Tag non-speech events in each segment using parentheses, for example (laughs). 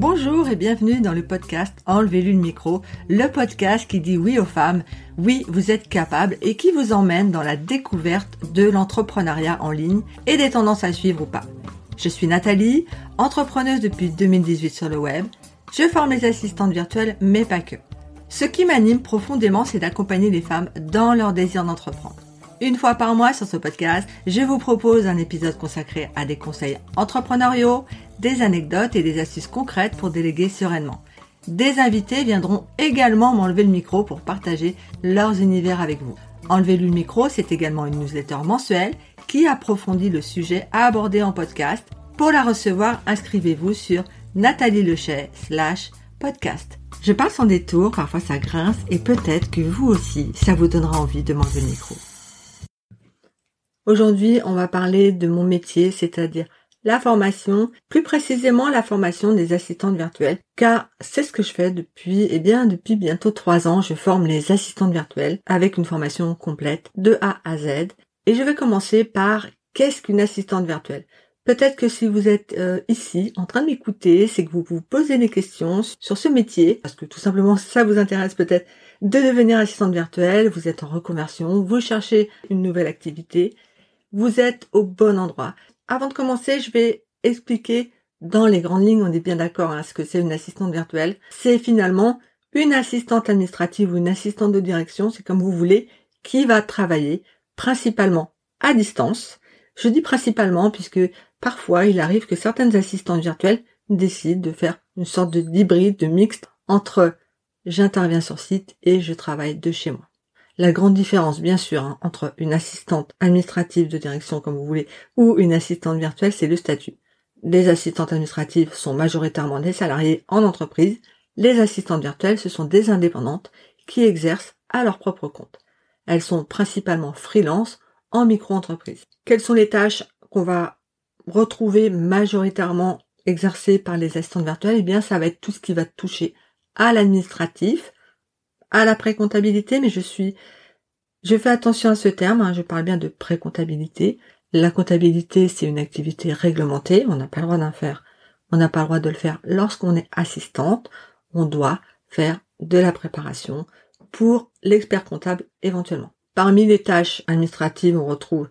Bonjour et bienvenue dans le podcast Enlevez-lui le micro, le podcast qui dit oui aux femmes, oui vous êtes capables et qui vous emmène dans la découverte de l'entrepreneuriat en ligne et des tendances à suivre ou pas. Je suis Nathalie, entrepreneuse depuis 2018 sur le web. Je forme les assistantes virtuelles mais pas que. Ce qui m'anime profondément c'est d'accompagner les femmes dans leur désir d'entreprendre. Une fois par mois sur ce podcast, je vous propose un épisode consacré à des conseils entrepreneuriaux, des anecdotes et des astuces concrètes pour déléguer sereinement. Des invités viendront également m'enlever le micro pour partager leurs univers avec vous. Enlever le micro, c'est également une newsletter mensuelle qui approfondit le sujet à aborder en podcast. Pour la recevoir, inscrivez-vous sur Nathalie Lechet slash podcast. Je parle sans détour, parfois ça grince et peut-être que vous aussi, ça vous donnera envie de m'enlever le micro. Aujourd'hui, on va parler de mon métier, c'est-à-dire la formation, plus précisément la formation des assistantes virtuelles, car c'est ce que je fais depuis, eh bien, depuis bientôt trois ans, je forme les assistantes virtuelles avec une formation complète de A à Z. Et je vais commencer par qu'est-ce qu'une assistante virtuelle? Peut-être que si vous êtes euh, ici en train de m'écouter, c'est que vous vous posez des questions sur ce métier, parce que tout simplement ça vous intéresse peut-être de devenir assistante virtuelle, vous êtes en reconversion, vous cherchez une nouvelle activité, vous êtes au bon endroit. Avant de commencer, je vais expliquer dans les grandes lignes, on est bien d'accord, hein, ce que c'est une assistante virtuelle. C'est finalement une assistante administrative ou une assistante de direction, c'est comme vous voulez, qui va travailler principalement à distance. Je dis principalement puisque parfois il arrive que certaines assistantes virtuelles décident de faire une sorte de d'hybride, de mixte entre j'interviens sur site et je travaille de chez moi. La grande différence, bien sûr, hein, entre une assistante administrative de direction, comme vous voulez, ou une assistante virtuelle, c'est le statut. Les assistantes administratives sont majoritairement des salariés en entreprise. Les assistantes virtuelles, ce sont des indépendantes qui exercent à leur propre compte. Elles sont principalement freelance en micro-entreprise. Quelles sont les tâches qu'on va retrouver majoritairement exercées par les assistantes virtuelles? Eh bien, ça va être tout ce qui va toucher à l'administratif, à la précomptabilité, mais je suis, je fais attention à ce terme, hein, je parle bien de précomptabilité. La comptabilité, c'est une activité réglementée, on n'a pas le droit d'en faire, on n'a pas le droit de le faire lorsqu'on est assistante, on doit faire de la préparation pour l'expert comptable éventuellement. Parmi les tâches administratives, on retrouve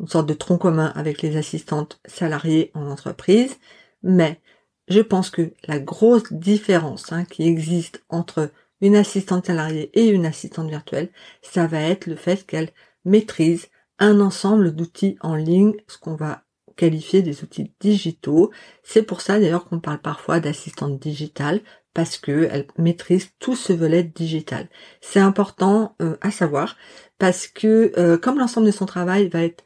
une sorte de tronc commun avec les assistantes salariées en entreprise, mais je pense que la grosse différence hein, qui existe entre une assistante salariée et une assistante virtuelle, ça va être le fait qu'elle maîtrise un ensemble d'outils en ligne, ce qu'on va qualifier des outils digitaux. C'est pour ça d'ailleurs qu'on parle parfois d'assistante digitale parce que elle maîtrise tout ce volet digital. C'est important euh, à savoir parce que euh, comme l'ensemble de son travail va être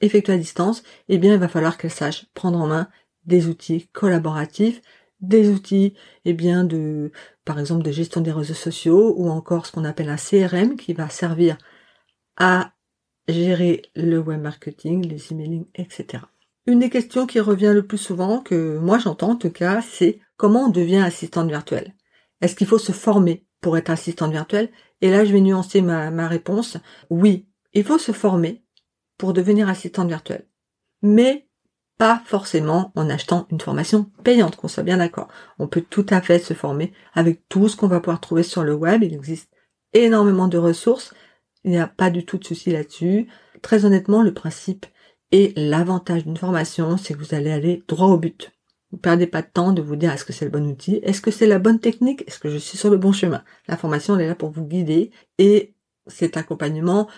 effectué à distance, eh bien il va falloir qu'elle sache prendre en main des outils collaboratifs, des outils, eh bien, de, par exemple, de gestion des réseaux sociaux ou encore ce qu'on appelle un CRM qui va servir à gérer le web marketing, les emailing, etc. Une des questions qui revient le plus souvent, que moi j'entends en tout cas, c'est comment on devient assistante virtuelle. Est-ce qu'il faut se former pour être assistante virtuelle Et là, je vais nuancer ma, ma réponse. Oui, il faut se former pour devenir assistante virtuelle. Mais pas forcément en achetant une formation payante, qu'on soit bien d'accord. On peut tout à fait se former avec tout ce qu'on va pouvoir trouver sur le web. Il existe énormément de ressources. Il n'y a pas du tout de souci là-dessus. Très honnêtement, le principe et l'avantage d'une formation, c'est que vous allez aller droit au but. Vous perdez pas de temps de vous dire est-ce que c'est le bon outil, est-ce que c'est la bonne technique, est-ce que je suis sur le bon chemin? La formation, elle est là pour vous guider et cet accompagnement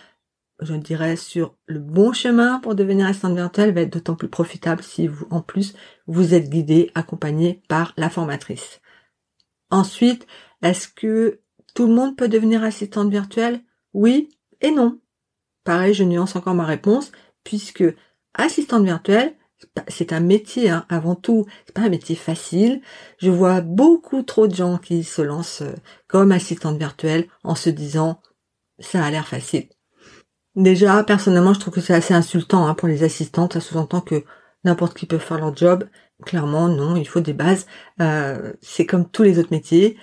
je dirais, sur le bon chemin pour devenir assistante virtuelle va être d'autant plus profitable si vous, en plus, vous êtes guidé, accompagné par la formatrice. Ensuite, est-ce que tout le monde peut devenir assistante virtuelle? Oui et non. Pareil, je nuance encore ma réponse, puisque assistante virtuelle, c'est un métier hein, avant tout, c'est pas un métier facile. Je vois beaucoup trop de gens qui se lancent euh, comme assistante virtuelle en se disant ça a l'air facile. Déjà, personnellement, je trouve que c'est assez insultant hein, pour les assistantes. Ça sous-entend que n'importe qui peut faire leur job. Clairement, non, il faut des bases. Euh, c'est comme tous les autres métiers.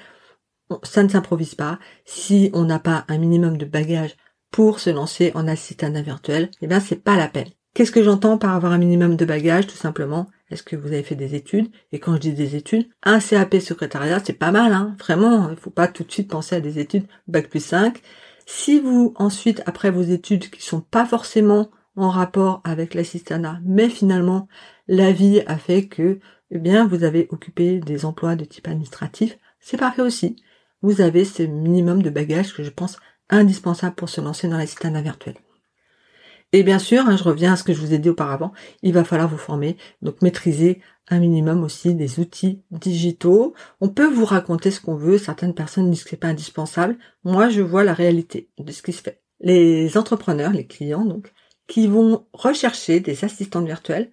Ça ne s'improvise pas. Si on n'a pas un minimum de bagage pour se lancer en assistant virtuel, eh bien, c'est pas la peine. Qu'est-ce que j'entends par avoir un minimum de bagages Tout simplement, est-ce que vous avez fait des études? Et quand je dis des études, un CAP secrétariat, c'est pas mal, hein Vraiment, il faut pas tout de suite penser à des études bac plus 5. Si vous, ensuite, après vos études qui sont pas forcément en rapport avec l'assistanat, mais finalement, la vie a fait que, eh bien, vous avez occupé des emplois de type administratif, c'est parfait aussi. Vous avez ce minimum de bagages que je pense indispensable pour se lancer dans l'assistanat virtuel. Et bien sûr, hein, je reviens à ce que je vous ai dit auparavant, il va falloir vous former, donc maîtriser un minimum aussi des outils digitaux. On peut vous raconter ce qu'on veut, certaines personnes disent que c'est pas indispensable. Moi, je vois la réalité de ce qui se fait. Les entrepreneurs, les clients, donc, qui vont rechercher des assistantes virtuelles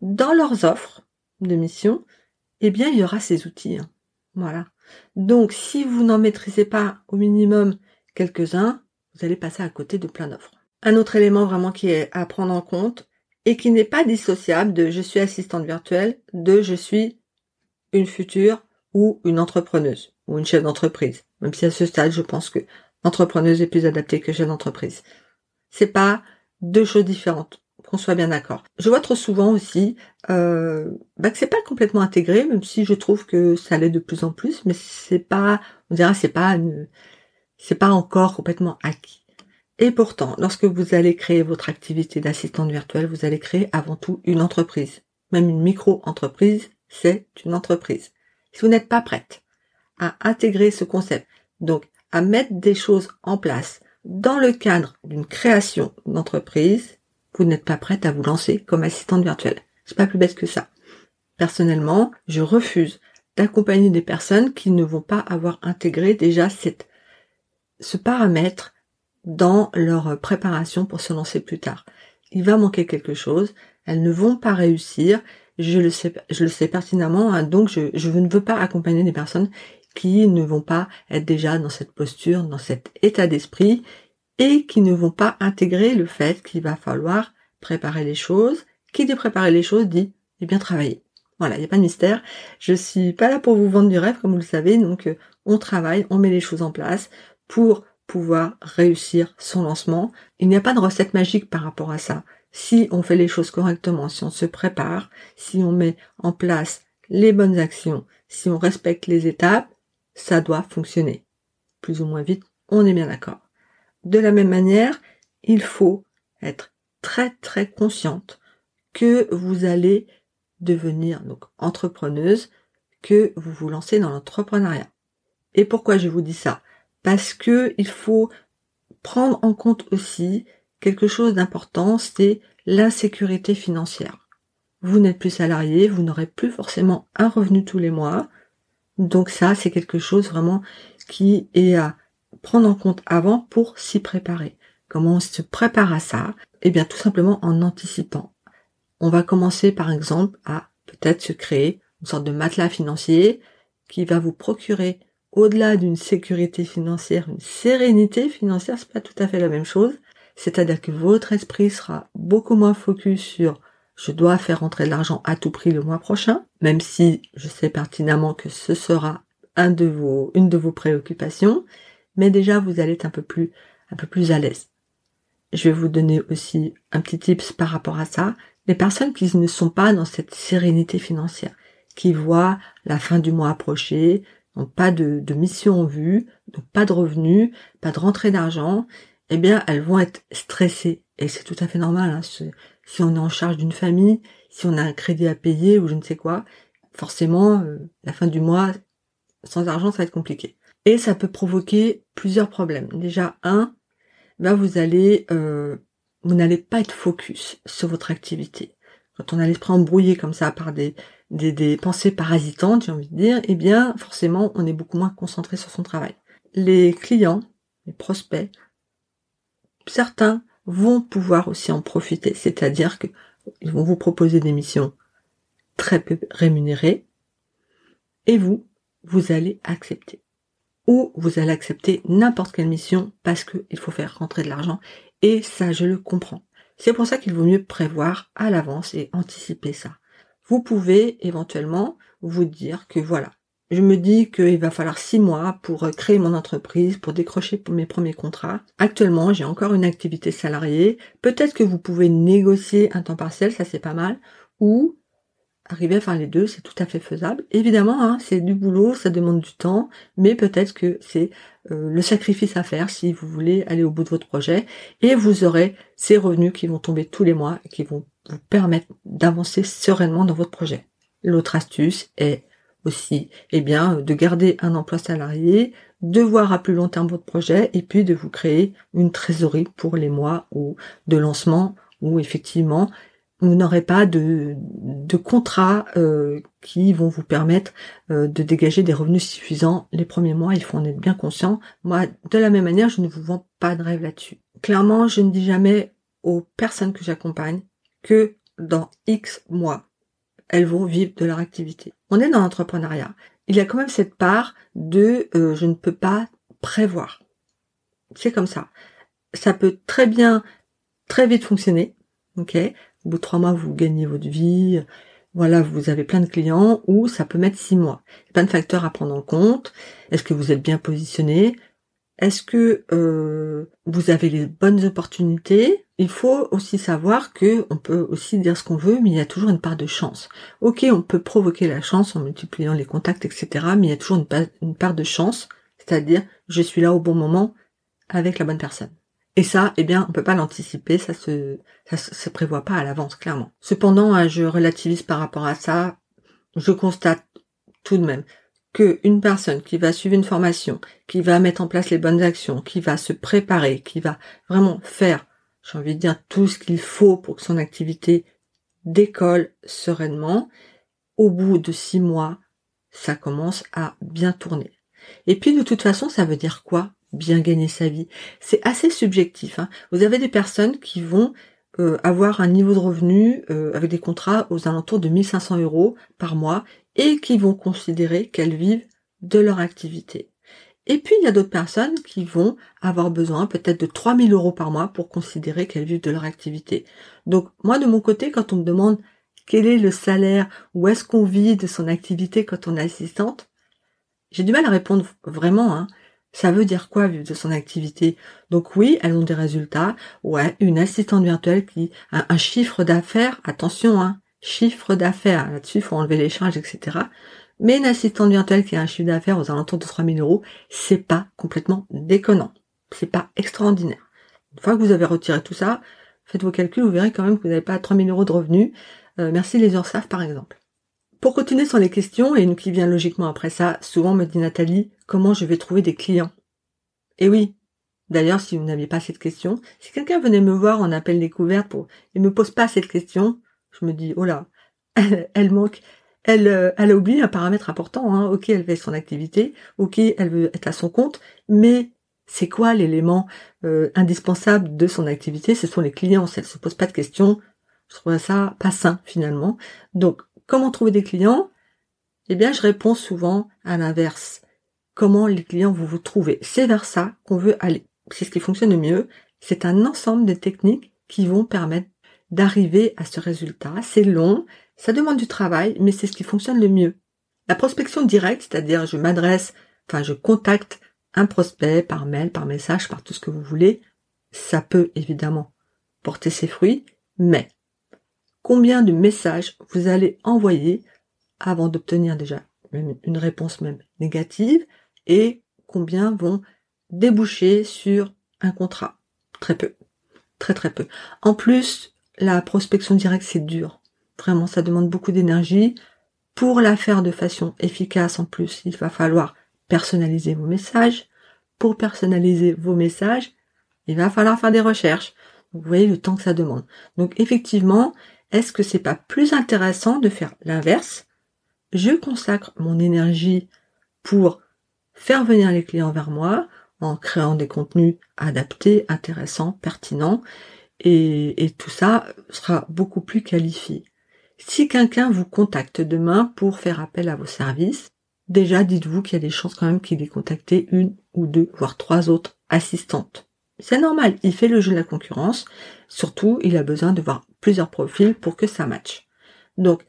dans leurs offres de mission, eh bien, il y aura ces outils. Hein. Voilà. Donc, si vous n'en maîtrisez pas au minimum quelques-uns, vous allez passer à côté de plein d'offres. Un autre élément vraiment qui est à prendre en compte et qui n'est pas dissociable de je suis assistante virtuelle de je suis une future ou une entrepreneuse ou une chef d'entreprise. Même si à ce stade, je pense que entrepreneuse est plus adaptée que chef d'entreprise. C'est pas deux choses différentes, qu'on soit bien d'accord. Je vois trop souvent aussi euh, bah que c'est pas complètement intégré, même si je trouve que ça l'est de plus en plus, mais c'est pas, on dirait c'est pas, c'est pas encore complètement acquis. Et pourtant, lorsque vous allez créer votre activité d'assistante virtuelle, vous allez créer avant tout une entreprise. Même une micro-entreprise, c'est une entreprise. Si vous n'êtes pas prête à intégrer ce concept, donc à mettre des choses en place dans le cadre d'une création d'entreprise, vous n'êtes pas prête à vous lancer comme assistante virtuelle. C'est pas plus bête que ça. Personnellement, je refuse d'accompagner des personnes qui ne vont pas avoir intégré déjà cette, ce paramètre dans leur préparation pour se lancer plus tard. Il va manquer quelque chose, elles ne vont pas réussir, je le sais, je le sais pertinemment, hein, donc je, ne veux pas accompagner des personnes qui ne vont pas être déjà dans cette posture, dans cet état d'esprit, et qui ne vont pas intégrer le fait qu'il va falloir préparer les choses. Qui dit préparer les choses dit eh bien travailler. Voilà, il n'y a pas de mystère. Je suis pas là pour vous vendre du rêve, comme vous le savez, donc euh, on travaille, on met les choses en place pour pouvoir réussir son lancement. Il n'y a pas de recette magique par rapport à ça. Si on fait les choses correctement, si on se prépare, si on met en place les bonnes actions, si on respecte les étapes, ça doit fonctionner. Plus ou moins vite, on est bien d'accord. De la même manière, il faut être très très consciente que vous allez devenir donc entrepreneuse, que vous vous lancez dans l'entrepreneuriat. Et pourquoi je vous dis ça? Parce que il faut prendre en compte aussi quelque chose d'important, c'est l'insécurité financière. Vous n'êtes plus salarié, vous n'aurez plus forcément un revenu tous les mois. Donc ça, c'est quelque chose vraiment qui est à prendre en compte avant pour s'y préparer. Comment on se prépare à ça? Eh bien, tout simplement en anticipant. On va commencer par exemple à peut-être se créer une sorte de matelas financier qui va vous procurer au-delà d'une sécurité financière, une sérénité financière, c'est pas tout à fait la même chose. C'est-à-dire que votre esprit sera beaucoup moins focus sur je dois faire rentrer de l'argent à tout prix le mois prochain, même si je sais pertinemment que ce sera une de vos préoccupations, mais déjà vous allez être un peu plus, un peu plus à l'aise. Je vais vous donner aussi un petit tips par rapport à ça. Les personnes qui ne sont pas dans cette sérénité financière, qui voient la fin du mois approcher, donc pas de, mission en vue, donc pas de revenus, pas de rentrée d'argent, eh bien elles vont être stressées. Et c'est tout à fait normal. Hein, si on est en charge d'une famille, si on a un crédit à payer ou je ne sais quoi, forcément, euh, la fin du mois, sans argent, ça va être compliqué. Et ça peut provoquer plusieurs problèmes. Déjà, un, ben vous allez, euh, vous n'allez pas être focus sur votre activité. Quand on a l'esprit embrouillé comme ça par des, des, pensées parasitantes, j'ai envie de dire, eh bien, forcément, on est beaucoup moins concentré sur son travail. Les clients, les prospects, certains vont pouvoir aussi en profiter, c'est-à-dire qu'ils vont vous proposer des missions très peu rémunérées, et vous, vous allez accepter. Ou vous allez accepter n'importe quelle mission parce qu'il faut faire rentrer de l'argent, et ça, je le comprends. C'est pour ça qu'il vaut mieux prévoir à l'avance et anticiper ça vous pouvez éventuellement vous dire que voilà, je me dis qu'il va falloir six mois pour créer mon entreprise, pour décrocher mes premiers contrats. Actuellement, j'ai encore une activité salariée. Peut-être que vous pouvez négocier un temps partiel, ça c'est pas mal. Ou arriver à faire les deux, c'est tout à fait faisable. Évidemment, hein, c'est du boulot, ça demande du temps, mais peut-être que c'est euh, le sacrifice à faire si vous voulez aller au bout de votre projet. Et vous aurez ces revenus qui vont tomber tous les mois et qui vont vous permettre d'avancer sereinement dans votre projet. L'autre astuce est aussi, eh bien, de garder un emploi salarié, de voir à plus long terme votre projet et puis de vous créer une trésorerie pour les mois de lancement où effectivement vous n'aurez pas de, de contrats euh, qui vont vous permettre euh, de dégager des revenus suffisants les premiers mois. Il faut en être bien conscient. Moi, de la même manière, je ne vous vends pas de rêve là-dessus. Clairement, je ne dis jamais aux personnes que j'accompagne que dans X mois, elles vont vivre de leur activité. On est dans l'entrepreneuriat. Il y a quand même cette part de euh, je ne peux pas prévoir. C'est comme ça. Ça peut très bien, très vite fonctionner. Ok? Au bout de trois mois, vous gagnez votre vie. Voilà, vous avez plein de clients. Ou ça peut mettre six mois. Il y a plein de facteurs à prendre en compte. Est-ce que vous êtes bien positionné? Est-ce que euh, vous avez les bonnes opportunités? Il faut aussi savoir que on peut aussi dire ce qu'on veut, mais il y a toujours une part de chance. Ok, on peut provoquer la chance en multipliant les contacts, etc. Mais il y a toujours une part, de chance, c'est-à-dire je suis là au bon moment avec la bonne personne. Et ça, eh bien, on peut pas l'anticiper, ça se, ça se prévoit pas à l'avance, clairement. Cependant, hein, je relativise par rapport à ça. Je constate tout de même que une personne qui va suivre une formation, qui va mettre en place les bonnes actions, qui va se préparer, qui va vraiment faire j'ai envie de dire tout ce qu'il faut pour que son activité décolle sereinement, au bout de six mois, ça commence à bien tourner. Et puis de toute façon, ça veut dire quoi? Bien gagner sa vie. C'est assez subjectif. Hein. Vous avez des personnes qui vont euh, avoir un niveau de revenu euh, avec des contrats aux alentours de 1500 euros par mois et qui vont considérer qu'elles vivent de leur activité. Et puis, il y a d'autres personnes qui vont avoir besoin peut-être de 3000 euros par mois pour considérer qu'elles vivent de leur activité. Donc, moi, de mon côté, quand on me demande quel est le salaire, où est-ce qu'on vit de son activité quand on est assistante, j'ai du mal à répondre vraiment, hein. Ça veut dire quoi vivre de son activité? Donc oui, elles ont des résultats. Ouais, une assistante virtuelle qui a un chiffre d'affaires, attention, hein, chiffre d'affaires, là-dessus, il faut enlever les charges, etc. Mais une assistante virtuelle qui a un chiffre d'affaires aux alentours de 3000 euros, c'est pas complètement déconnant. C'est pas extraordinaire. Une fois que vous avez retiré tout ça, faites vos calculs, vous verrez quand même que vous n'avez pas 3000 euros de revenus. Euh, merci les URSAF par exemple. Pour continuer sur les questions, et une qui vient logiquement après ça, souvent me dit Nathalie, comment je vais trouver des clients? Et oui, d'ailleurs, si vous n'aviez pas cette question, si quelqu'un venait me voir en appel découverte pour, et me pose pas cette question, je me dis, oh là, (laughs) elle manque, elle, euh, elle a oublié un paramètre important. Hein. Ok, elle fait son activité, ok, elle veut être à son compte, mais c'est quoi l'élément euh, indispensable de son activité? Ce sont les clients. Si elle se pose pas de questions, je trouve ça pas sain finalement. Donc, comment trouver des clients? Eh bien, je réponds souvent à l'inverse. Comment les clients vont vous trouver? C'est vers ça qu'on veut aller. C'est ce qui fonctionne le mieux. C'est un ensemble de techniques qui vont permettre d'arriver à ce résultat. C'est long, ça demande du travail, mais c'est ce qui fonctionne le mieux. La prospection directe, c'est-à-dire je m'adresse, enfin je contacte un prospect par mail, par message, par tout ce que vous voulez, ça peut évidemment porter ses fruits, mais combien de messages vous allez envoyer avant d'obtenir déjà une réponse même négative et combien vont déboucher sur un contrat? Très peu. Très très peu. En plus, la prospection directe, c'est dur. Vraiment, ça demande beaucoup d'énergie. Pour la faire de façon efficace, en plus, il va falloir personnaliser vos messages. Pour personnaliser vos messages, il va falloir faire des recherches. Vous voyez le temps que ça demande. Donc effectivement, est-ce que c'est pas plus intéressant de faire l'inverse? Je consacre mon énergie pour faire venir les clients vers moi en créant des contenus adaptés, intéressants, pertinents, et, tout ça sera beaucoup plus qualifié. Si quelqu'un vous contacte demain pour faire appel à vos services, déjà dites-vous qu'il y a des chances quand même qu'il ait contacté une ou deux, voire trois autres assistantes. C'est normal, il fait le jeu de la concurrence. Surtout, il a besoin de voir plusieurs profils pour que ça matche. Donc,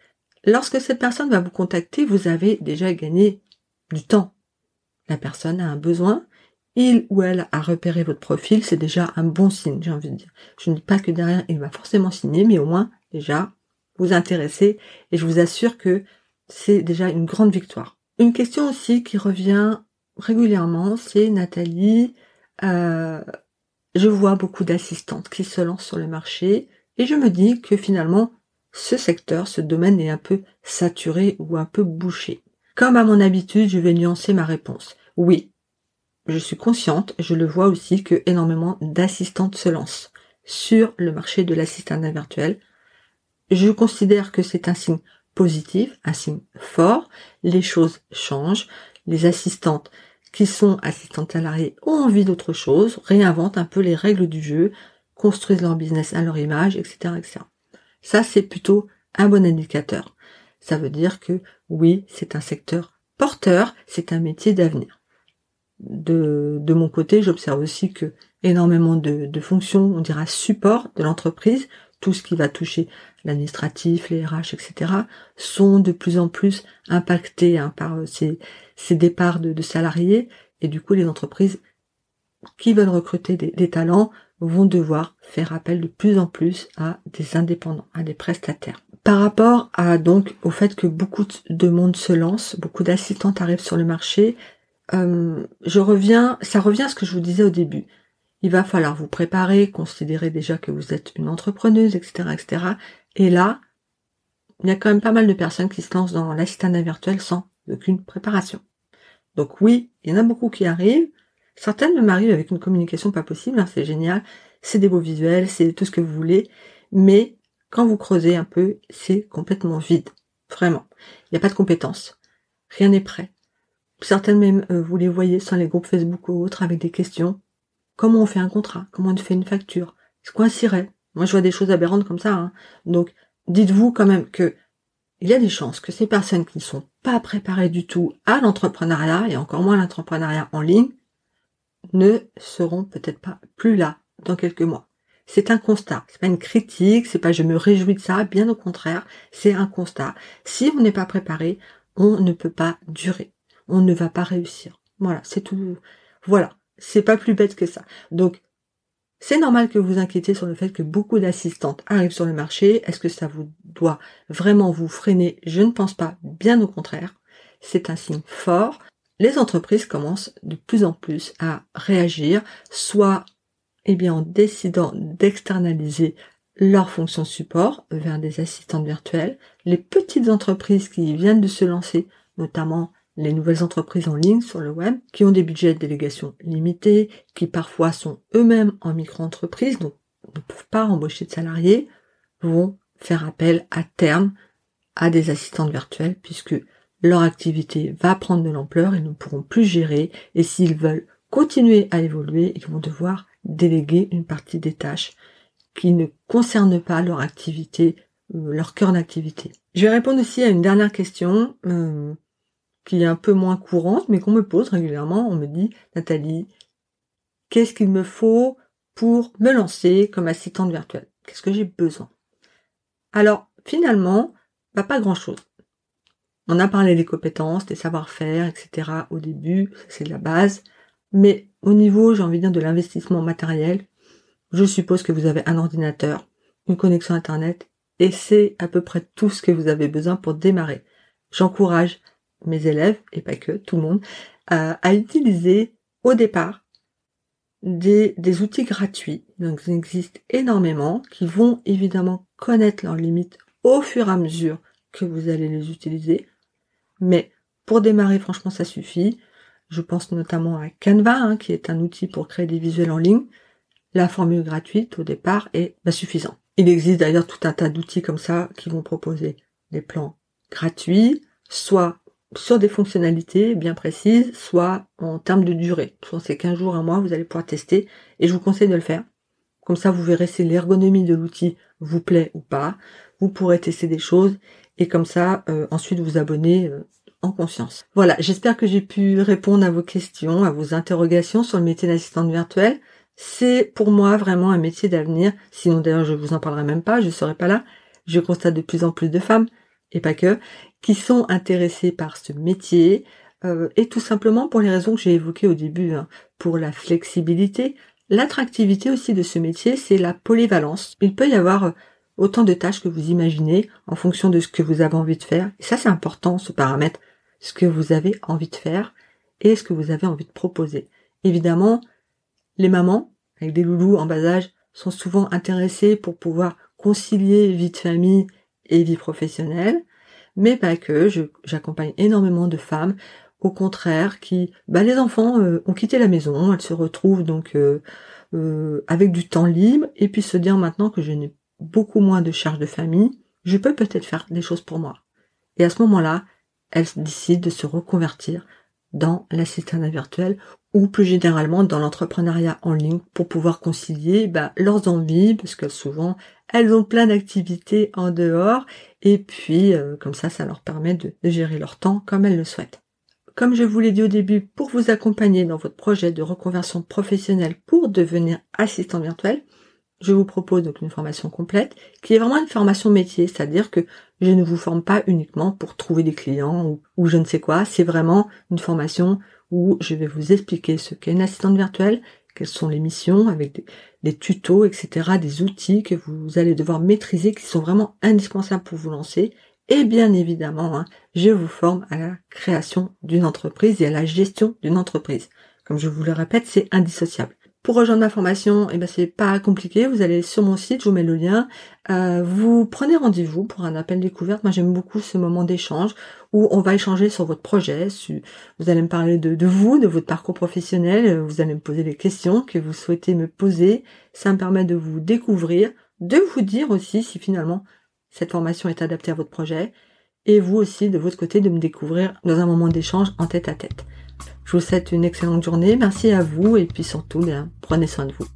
lorsque cette personne va vous contacter, vous avez déjà gagné du temps. La personne a un besoin, il ou elle a repéré votre profil, c'est déjà un bon signe, j'ai envie de dire. Je ne dis pas que derrière il va forcément signer, mais au moins déjà vous intéresser et je vous assure que c'est déjà une grande victoire. Une question aussi qui revient régulièrement, c'est Nathalie, euh, je vois beaucoup d'assistantes qui se lancent sur le marché et je me dis que finalement ce secteur, ce domaine est un peu saturé ou un peu bouché. Comme à mon habitude, je vais nuancer ma réponse. Oui, je suis consciente, je le vois aussi que énormément d'assistantes se lancent sur le marché de l'assistanat virtuel. Je considère que c'est un signe positif, un signe fort. Les choses changent. Les assistantes qui sont assistantes salariées ont envie d'autre chose, réinventent un peu les règles du jeu, construisent leur business à leur image, etc.. Ça, c'est plutôt un bon indicateur. Ça veut dire que oui, c'est un secteur porteur, c'est un métier d'avenir. De, de mon côté, j'observe aussi que énormément de, de fonctions, on dira support de l'entreprise, tout ce qui va toucher l'administratif, les RH, etc., sont de plus en plus impactés hein, par euh, ces, ces départs de, salariés. Et du coup, les entreprises qui veulent recruter des, talents vont devoir faire appel de plus en plus à des indépendants, à des prestataires. Par rapport à donc au fait que beaucoup de monde se lance, beaucoup d'assistantes arrivent sur le marché, euh, je reviens, ça revient à ce que je vous disais au début. Il va falloir vous préparer, considérer déjà que vous êtes une entrepreneuse, etc., etc. Et là, il y a quand même pas mal de personnes qui se lancent dans l'assistanat virtuel sans aucune préparation. Donc oui, il y en a beaucoup qui arrivent. Certaines m'arrivent avec une communication pas possible, hein, c'est génial. C'est des beaux visuels, c'est tout ce que vous voulez. Mais quand vous creusez un peu, c'est complètement vide. Vraiment. Il n'y a pas de compétences. Rien n'est prêt. Certaines même, euh, vous les voyez sur les groupes Facebook ou autres avec des questions. Comment on fait un contrat? Comment on fait une facture? C'est quoi Moi, je vois des choses aberrantes comme ça. Hein. Donc, dites-vous quand même que il y a des chances que ces personnes qui ne sont pas préparées du tout à l'entrepreneuriat, et encore moins l'entrepreneuriat en ligne, ne seront peut-être pas plus là dans quelques mois. C'est un constat, c'est pas une critique, c'est pas je me réjouis de ça, bien au contraire, c'est un constat. Si on n'est pas préparé, on ne peut pas durer, on ne va pas réussir. Voilà, c'est tout. Voilà. C'est pas plus bête que ça. Donc, c'est normal que vous inquiétez sur le fait que beaucoup d'assistantes arrivent sur le marché. Est-ce que ça vous doit vraiment vous freiner? Je ne pense pas. Bien au contraire. C'est un signe fort. Les entreprises commencent de plus en plus à réagir, soit eh bien, en décidant d'externaliser leur fonction support vers des assistantes virtuelles. Les petites entreprises qui viennent de se lancer, notamment les nouvelles entreprises en ligne sur le web qui ont des budgets de délégation limités, qui parfois sont eux-mêmes en micro-entreprise, donc ne peuvent pas embaucher de salariés, vont faire appel à terme à des assistantes virtuelles puisque leur activité va prendre de l'ampleur et ne pourront plus gérer et s'ils veulent continuer à évoluer, ils vont devoir déléguer une partie des tâches qui ne concernent pas leur activité, euh, leur cœur d'activité. Je vais répondre aussi à une dernière question. Euh, qui est un peu moins courante, mais qu'on me pose régulièrement. On me dit, Nathalie, qu'est-ce qu'il me faut pour me lancer comme assistante virtuelle? Qu'est-ce que j'ai besoin? Alors, finalement, bah, pas grand-chose. On a parlé des compétences, des savoir-faire, etc. au début, c'est la base. Mais au niveau, j'ai envie de dire, de l'investissement matériel, je suppose que vous avez un ordinateur, une connexion Internet, et c'est à peu près tout ce que vous avez besoin pour démarrer. J'encourage mes élèves, et pas que, tout le monde, à, utiliser au départ des, des outils gratuits. Donc il existe énormément qui vont évidemment connaître leurs limites au fur et à mesure que vous allez les utiliser. Mais pour démarrer, franchement, ça suffit. Je pense notamment à Canva, hein, qui est un outil pour créer des visuels en ligne. La formule gratuite au départ est bah, suffisant. Il existe d'ailleurs tout un tas d'outils comme ça qui vont proposer des plans gratuits, soit sur des fonctionnalités bien précises, soit en termes de durée. Soit c'est 15 jours, un mois, vous allez pouvoir tester, et je vous conseille de le faire. Comme ça, vous verrez si l'ergonomie de l'outil vous plaît ou pas. Vous pourrez tester des choses, et comme ça, euh, ensuite vous abonner euh, en conscience. Voilà, j'espère que j'ai pu répondre à vos questions, à vos interrogations sur le métier d'assistante virtuelle. C'est pour moi vraiment un métier d'avenir. Sinon d'ailleurs je vous en parlerai même pas, je serai pas là. Je constate de plus en plus de femmes, et pas que, qui sont intéressés par ce métier. euh, et tout simplement pour les raisons que j'ai évoquées au début, hein. pour la flexibilité, l'attractivité aussi de ce métier, c'est la polyvalence. Il peut y avoir euh, autant de tâches que vous imaginez en fonction de ce que vous avez envie de faire. Et ça, c'est important, ce paramètre, ce que vous avez envie de faire et ce que vous avez envie de proposer. Évidemment, les mamans avec des loulous en bas âge sont souvent intéressées pour pouvoir concilier vie de famille et vie professionnelle, mais pas que. J'accompagne énormément de femmes, au contraire, qui, bah, les enfants euh, ont quitté la maison, elles se retrouvent donc euh, euh, avec du temps libre, et puis se dire maintenant que je n'ai beaucoup moins de charges de famille, je peux peut-être faire des choses pour moi. Et à ce moment-là, elles décident de se reconvertir dans l'assistanat virtuel ou plus généralement dans l'entrepreneuriat en ligne pour pouvoir concilier bah, leurs envies parce que souvent elles ont plein d'activités en dehors et puis euh, comme ça ça leur permet de, de gérer leur temps comme elles le souhaitent. Comme je vous l'ai dit au début, pour vous accompagner dans votre projet de reconversion professionnelle pour devenir assistant virtuel, je vous propose donc une formation complète qui est vraiment une formation métier, c'est-à-dire que je ne vous forme pas uniquement pour trouver des clients ou, je ne sais quoi, c'est vraiment une formation où je vais vous expliquer ce qu'est une assistante virtuelle, quelles sont les missions avec des, tutos, etc., des outils que vous allez devoir maîtriser qui sont vraiment indispensables pour vous lancer. Et bien évidemment, hein, je vous forme à la création d'une entreprise et à la gestion d'une entreprise. Comme je vous le répète, c'est indissociable. Pour rejoindre ma formation, eh ben c'est pas compliqué. Vous allez sur mon site, je vous mets le lien. Euh, vous prenez rendez-vous pour un appel découverte. Moi, j'aime beaucoup ce moment d'échange où on va échanger sur votre projet. Vous allez me parler de, vous, de votre parcours professionnel. Vous allez me poser les questions que vous souhaitez me poser. Ça me permet de vous découvrir, de vous dire aussi si finalement cette formation est adaptée à votre projet. Et vous aussi, de votre côté, de me découvrir dans un moment d'échange en tête à tête. Je vous souhaite une excellente journée. Merci à vous et puis surtout, prenez soin de vous.